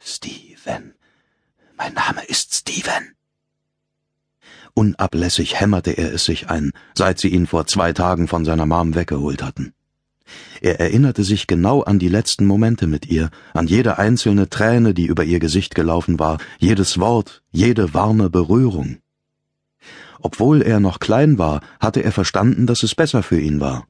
Steven. Mein Name ist Steven. Unablässig hämmerte er es sich ein, seit sie ihn vor zwei Tagen von seiner Mom weggeholt hatten. Er erinnerte sich genau an die letzten Momente mit ihr, an jede einzelne Träne, die über ihr Gesicht gelaufen war, jedes Wort, jede warme Berührung. Obwohl er noch klein war, hatte er verstanden, dass es besser für ihn war.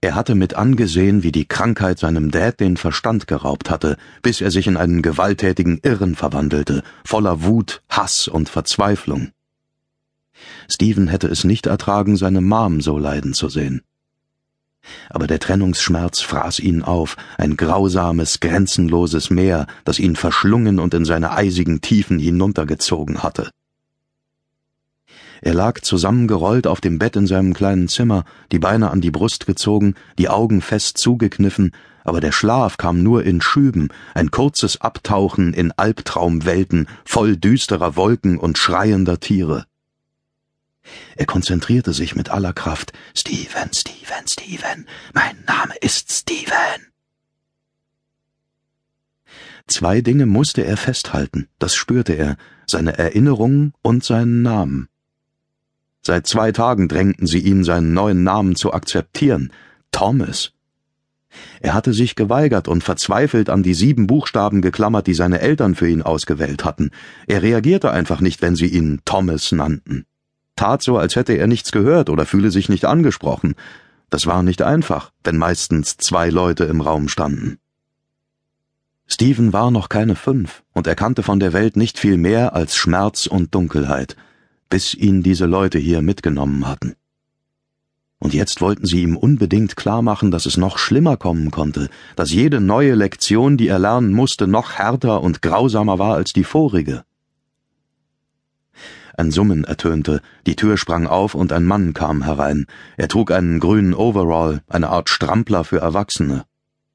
Er hatte mit angesehen, wie die Krankheit seinem Dad den Verstand geraubt hatte, bis er sich in einen gewalttätigen Irren verwandelte, voller Wut, Hass und Verzweiflung. Steven hätte es nicht ertragen, seine Mom so leiden zu sehen. Aber der Trennungsschmerz fraß ihn auf, ein grausames, grenzenloses Meer, das ihn verschlungen und in seine eisigen Tiefen hinuntergezogen hatte. Er lag zusammengerollt auf dem Bett in seinem kleinen Zimmer, die Beine an die Brust gezogen, die Augen fest zugekniffen, aber der Schlaf kam nur in Schüben, ein kurzes Abtauchen in Albtraumwelten voll düsterer Wolken und schreiender Tiere. Er konzentrierte sich mit aller Kraft. Steven, Steven, Steven, mein Name ist Steven. Zwei Dinge musste er festhalten, das spürte er, seine Erinnerungen und seinen Namen. Seit zwei Tagen drängten sie ihn, seinen neuen Namen zu akzeptieren. Thomas. Er hatte sich geweigert und verzweifelt an die sieben Buchstaben geklammert, die seine Eltern für ihn ausgewählt hatten. Er reagierte einfach nicht, wenn sie ihn Thomas nannten. Tat so, als hätte er nichts gehört oder fühle sich nicht angesprochen. Das war nicht einfach, wenn meistens zwei Leute im Raum standen. Stephen war noch keine fünf und er kannte von der Welt nicht viel mehr als Schmerz und Dunkelheit bis ihn diese Leute hier mitgenommen hatten. Und jetzt wollten sie ihm unbedingt klarmachen, dass es noch schlimmer kommen konnte, dass jede neue Lektion, die er lernen musste, noch härter und grausamer war als die vorige. Ein Summen ertönte, die Tür sprang auf und ein Mann kam herein. Er trug einen grünen Overall, eine Art Strampler für Erwachsene.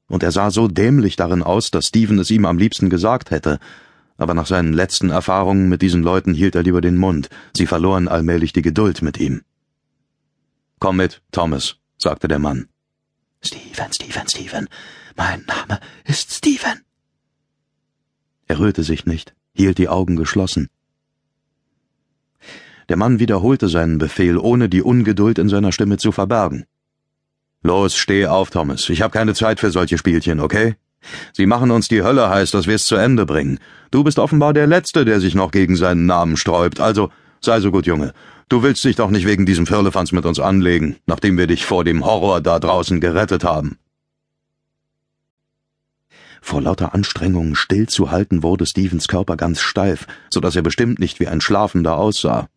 Und er sah so dämlich darin aus, dass Steven es ihm am liebsten gesagt hätte, aber nach seinen letzten Erfahrungen mit diesen Leuten hielt er lieber den Mund, sie verloren allmählich die Geduld mit ihm. Komm mit, Thomas, sagte der Mann. Stephen, Stephen, Stephen, mein Name ist Stephen. Er rührte sich nicht, hielt die Augen geschlossen. Der Mann wiederholte seinen Befehl, ohne die Ungeduld in seiner Stimme zu verbergen. Los, steh auf, Thomas. Ich habe keine Zeit für solche Spielchen, okay? Sie machen uns die Hölle heiß, dass wir es zu Ende bringen. Du bist offenbar der Letzte, der sich noch gegen seinen Namen sträubt. Also, sei so gut, Junge. Du willst dich doch nicht wegen diesem Firlefanz mit uns anlegen, nachdem wir dich vor dem Horror da draußen gerettet haben. Vor lauter Anstrengung stillzuhalten wurde Stevens Körper ganz steif, so dass er bestimmt nicht wie ein Schlafender aussah.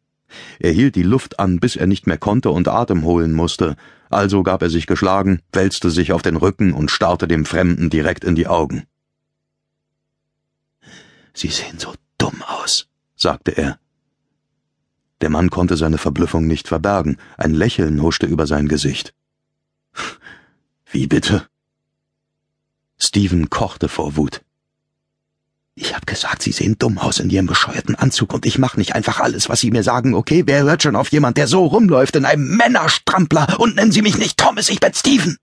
Er hielt die Luft an, bis er nicht mehr konnte und Atem holen musste, also gab er sich geschlagen, wälzte sich auf den Rücken und starrte dem Fremden direkt in die Augen. Sie sehen so dumm aus, sagte er. Der Mann konnte seine Verblüffung nicht verbergen, ein Lächeln huschte über sein Gesicht. Wie bitte? Steven kochte vor Wut. Ich hab gesagt, Sie sehen dumm aus in Ihrem bescheuerten Anzug und ich mach nicht einfach alles, was Sie mir sagen, okay? Wer hört schon auf jemand, der so rumläuft in einem Männerstrampler und nennen Sie mich nicht Thomas, ich bin Steven!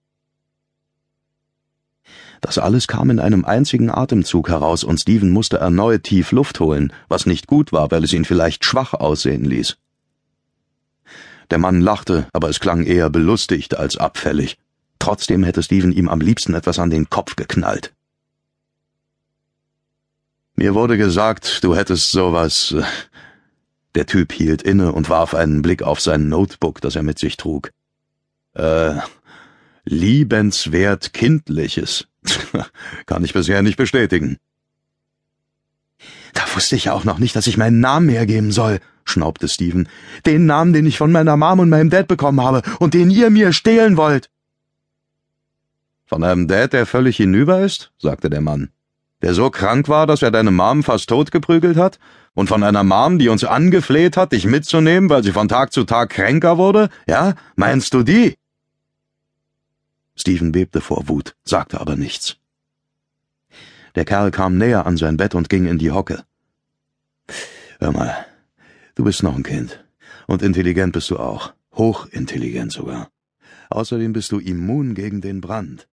Das alles kam in einem einzigen Atemzug heraus und Steven musste erneut tief Luft holen, was nicht gut war, weil es ihn vielleicht schwach aussehen ließ. Der Mann lachte, aber es klang eher belustigt als abfällig. Trotzdem hätte Steven ihm am liebsten etwas an den Kopf geknallt. Mir wurde gesagt, du hättest sowas. Der Typ hielt inne und warf einen Blick auf sein Notebook, das er mit sich trug. Äh, liebenswert Kindliches. Kann ich bisher nicht bestätigen. Da wusste ich ja auch noch nicht, dass ich meinen Namen hergeben soll, schnaubte Steven. Den Namen, den ich von meiner Mom und meinem Dad bekommen habe und den ihr mir stehlen wollt. Von einem Dad, der völlig hinüber ist? sagte der Mann der so krank war, dass er deine Mom fast totgeprügelt hat? Und von einer Mom, die uns angefleht hat, dich mitzunehmen, weil sie von Tag zu Tag kränker wurde? Ja? Meinst du die? Stephen bebte vor Wut, sagte aber nichts. Der Kerl kam näher an sein Bett und ging in die Hocke. Hör mal, du bist noch ein Kind. Und intelligent bist du auch. Hochintelligent sogar. Außerdem bist du immun gegen den Brand.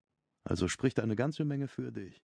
Also spricht eine ganze Menge für dich.